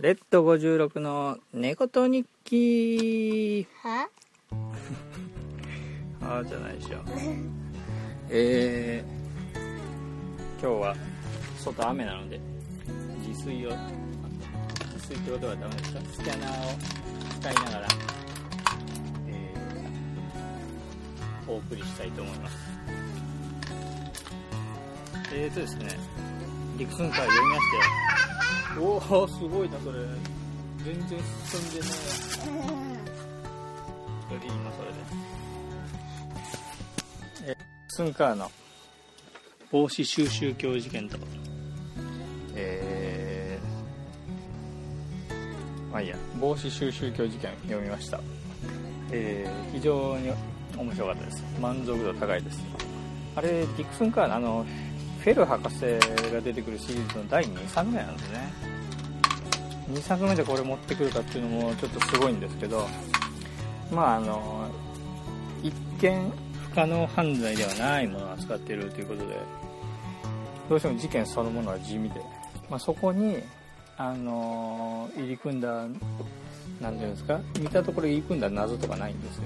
レッド56の猫と日記は？ああじゃないでしょ。えー、今日は外雨なので自炊を自炊ってことはダメですか？スキャナーを使いながら、えー、お送りしたいと思います。えーとですねリクスンから読みましておおすごいなそれ。全然進んでない。それで今それでえスンカーの帽子収集教事件とえー、まあいいや。帽子収集教事件読みました。えー、非常に面白かったです。満足度高いです。あれディクスンカーのあのフェル博士が出てくるシリーズの第2作目なんですね。2作目でこれ持ってくるかっていうのもちょっとすごいんですけどまああの一見不可能犯罪ではないものを扱っているということでどうしても事件そのものは地味で、まあ、そこにあの入り組んだ何ていうんですか見たところ入り組んだ謎とかないんですよ。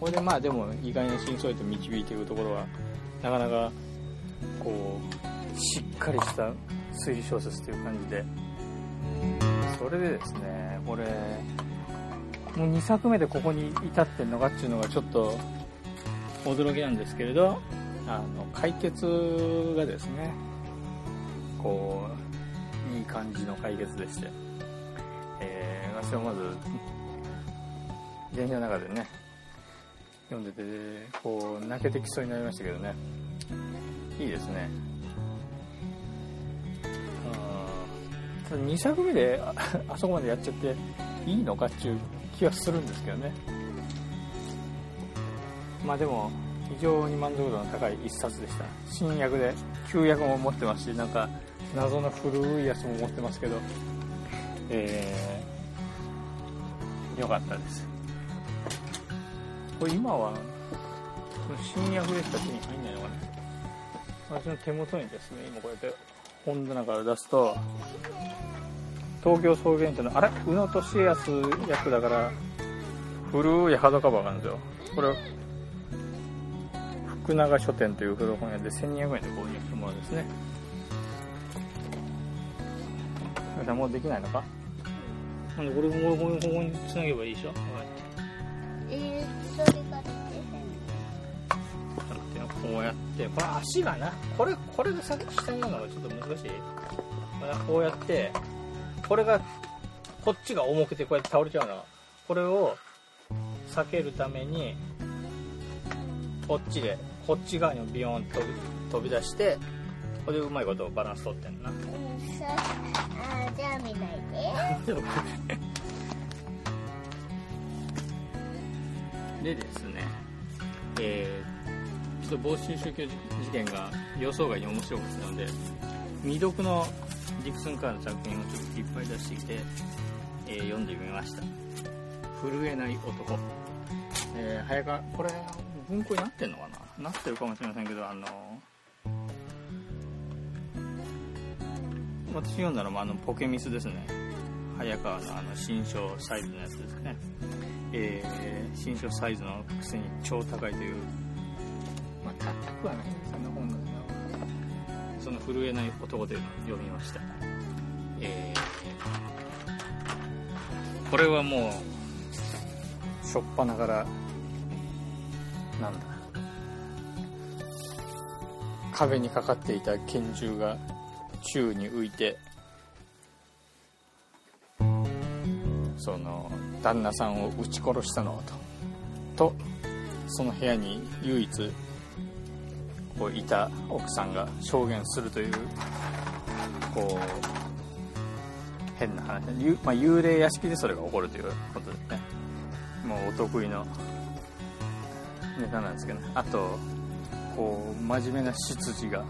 これでまあでも意外な真相へと導いていくところはなかなかこうしっかりした推理小説という感じで。それでですねこれもう2作目でここに至ってんのかっていうのがちょっと驚きなんですけれどあの解決がですねこういい感じの解決でして、えー、私はまず電車の中でね読んでてこう泣けてきそうになりましたけどね。いいですね。2作目であそこまでやっちゃっていいのかっていう気はするんですけどね。まあでも非常に満足度の高い一冊でした。新薬で旧薬も持ってますしなんか謎の古いやつも持ってますけど。えー、よかったです。これ今は新薬でしか手に入んないのかな。私の手元にですね今こうやって本棚から出すと東京草原社のあれ？宇野俊康役だから古いハードカバーがあるんですよ。これ福永書店という古本屋で1200円で購入したものですね。じゃもうできないのか？なんでこれもここにつなげばいいでしょ？えー、それが出てこうやってこれ足がなこれこれがさ下になるのがちょっと難しい。こうやってこれがこっちが重くてこうやって倒れちゃうの。これを避けるためにこっちでこっち側にビヨーンと飛び飛び出してこれでうまいことバランス取ってんな。うんそあーじゃあ見ないで。でですねえー、っと防止宗教事件が予想外に面白かったので未読のディクソン・カーの作品をちょっといっぱい出してきて、えー読んでみました。震えない男。えー、早川これ文庫になってんのかな？なってるかもしれませんけどあの私読んだのもあのポケミスですね。早川のあの新書サイズのやつですね。えー新書サイズのくせに超高いというまあ高くはないんですよね本なんだその震えない男というのを読みました。えーこれはもうしょっぱながらなんだ。壁にかかっていた拳銃が宙に浮いてその旦那さんを撃ち殺したのととその部屋に唯一こういた奥さんが証言するというこう変な話、ゆまあ、幽霊屋敷でそれが起こるということですねもうお得意のネタなんですけどね。あとこう真面目な執事が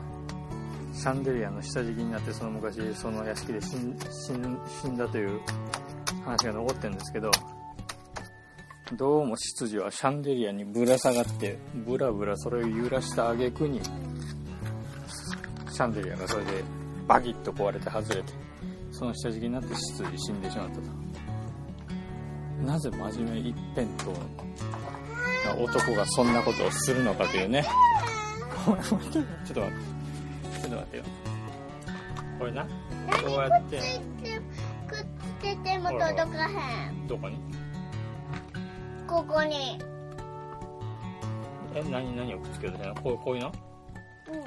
シャンデリアの下敷きになってその昔その屋敷で死んだという話が残ってるんですけどどうも執事はシャンデリアにぶら下がってブラブラそれを揺らした挙句にシャンデリアがそれでバキッと壊れて外れてその下敷きになって失意死んでしまったと。なぜ真面目一辺倒な男がそんなことをするのかというね。ちょっと待って。ちょっと待ってよ。これな。こうやって。くっつけても届かへん。どこに？ここに。え何何をくっつけようとしてんの？こうこういうの？うん。違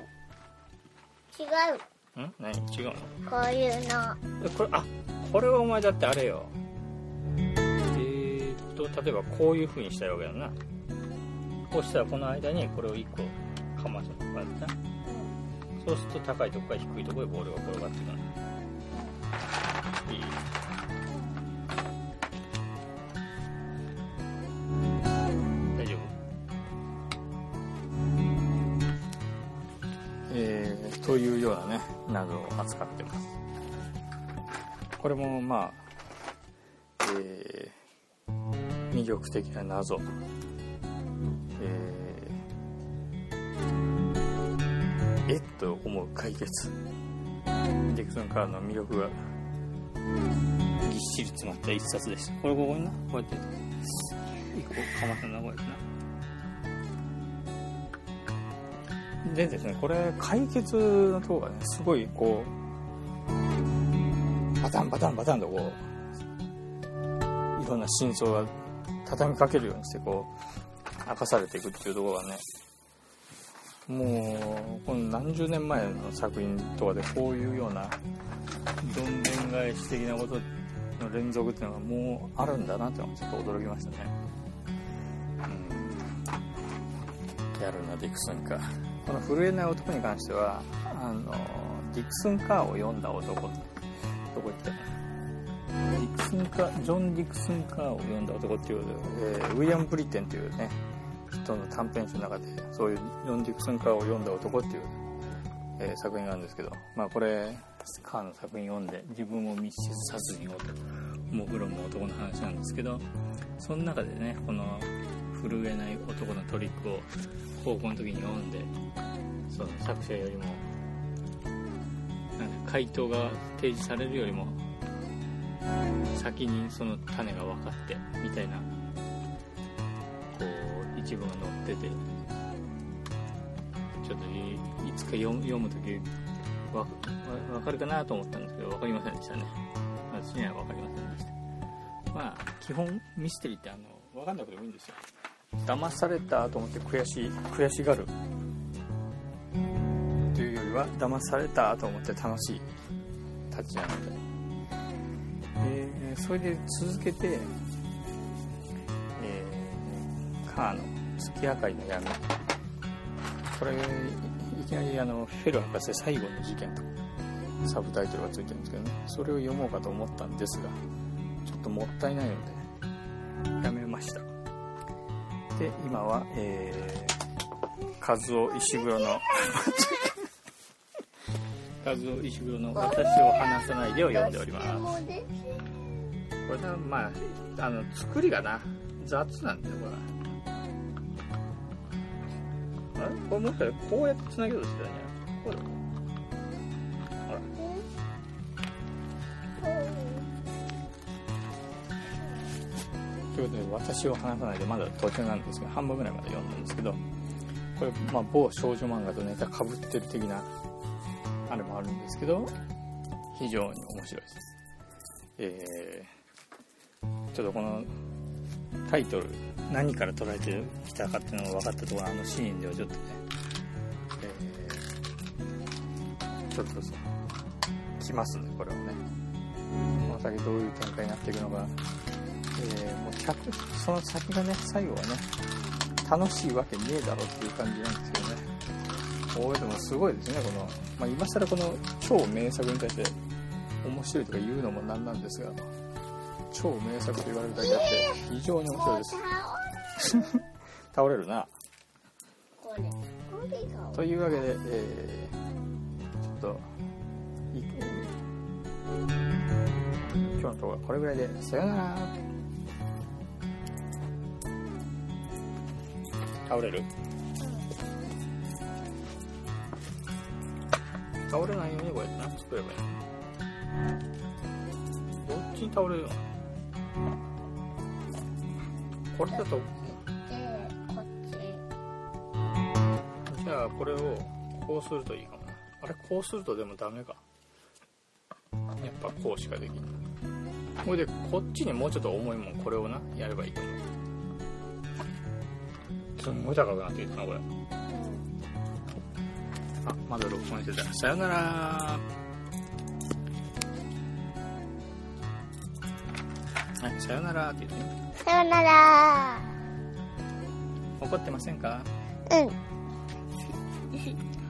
う。ん？何？違うの？こういうの。えこれあこれはお前だってあれよ。えー、っと例えばこういう風にしたいわけだな。こうしたらこの間にこれを1個かませるとかやってな。そうすると高いとこから低いところへボールが転がってくるというようなね。謎を扱ってます。これもまあえー、魅力的な謎。えー、えっと思う解決。ディクソン・カーの魅力がぎっしり詰まった一冊でした。これここにな。こうやって。一個かませなこうやってな。でですね。これ解決のとこがねすごいこうバタンバタンバタンとこういろんな真相が畳みかけるようにしてこう明かされていくっていうとこがねもうこの何十年前の作品とかでこういうようなどんでん返し的なことの連続っていうのがもうあるんだなっていうのがちょっと驚きましたね。うん。やるなディクソンか。この震えない男に関してはあのディクソン・カーを読んだ男どこ行った？ディクソンカージョン・ディクソン・カーを読んだ男っていう、えーウィリアム・ブリテンというね人の短編集の中でそういうジョン・ディクソン・カーを読んだ男っていう、えー作品があるんですけどまあこれカーの作品読んで自分を密室殺人をともぐろむ男の話なんですけどその中でねこの震えない男のトリックを高校の時に読んでその作者よりもなんか回答が提示されるよりも先にその種が分かってみたいなこう一部が載っててちょっといつか読む読む時わわ分かるかなと思ったんですけど分かりませんでしたね。私には分かりませんでした。まあ基本ミステリーってあの分かんなくてもいいんですよ。騙されたと思って悔しい悔しがる。というよりは騙されたと思って楽しい。たちなのででそれで続けて、えーカーの月明かりの闇。これいきなりあのフェル博士最後の事件とサブタイトルがついてるんですけどね。それを読もうかと思ったんですがちょっともったいないのでやめました。で今はえー、和夫石黒の和夫石黒の「私を離さないで」を読んでおります。これはまああの作りがな雑なんだよこれ。あれ？これもしかしてこうやってつなげようとしてたんじゃないこうだということで私を話さないでまだ途中なんですけど半分ぐらいまで読んだんですけどこれ、まあ、某少女漫画とネタかぶってる的なあれもあるんですけど非常に面白いです。えー、ちょっとこのタイトル何から捉えてきたかっていうのが分かったところあのシーンではちょっとね、え、ちょっとさ来ますねこれをね。この先どういう展開になっていくのか、えー、もう100その先がね最後はね楽しいわけねえだろっていう感じなんですけどね。おーでもすごいですねこの、まあ、今更この超名作に対して面白いとか言うのもなんなんですが超名作と言われるだけあって非常に面白いです。倒れるな。というわけで、えー、ちょっとい今日のところはこれぐらいでさよなら倒れる。倒れないようにこうやってな。作ればいいどっちに倒れるの？これだと。じゃあこれをこうするといいかも。なあれこうするとでもダメか。やっぱこうしかできんこれでこっちにもうちょっと重いもんこれをなやればいいと思う。すんごい高くなってきたなこれ。あまだ録音してた。さよなら。はいさよなら。って言ってね。さよなら。怒ってませんか？うん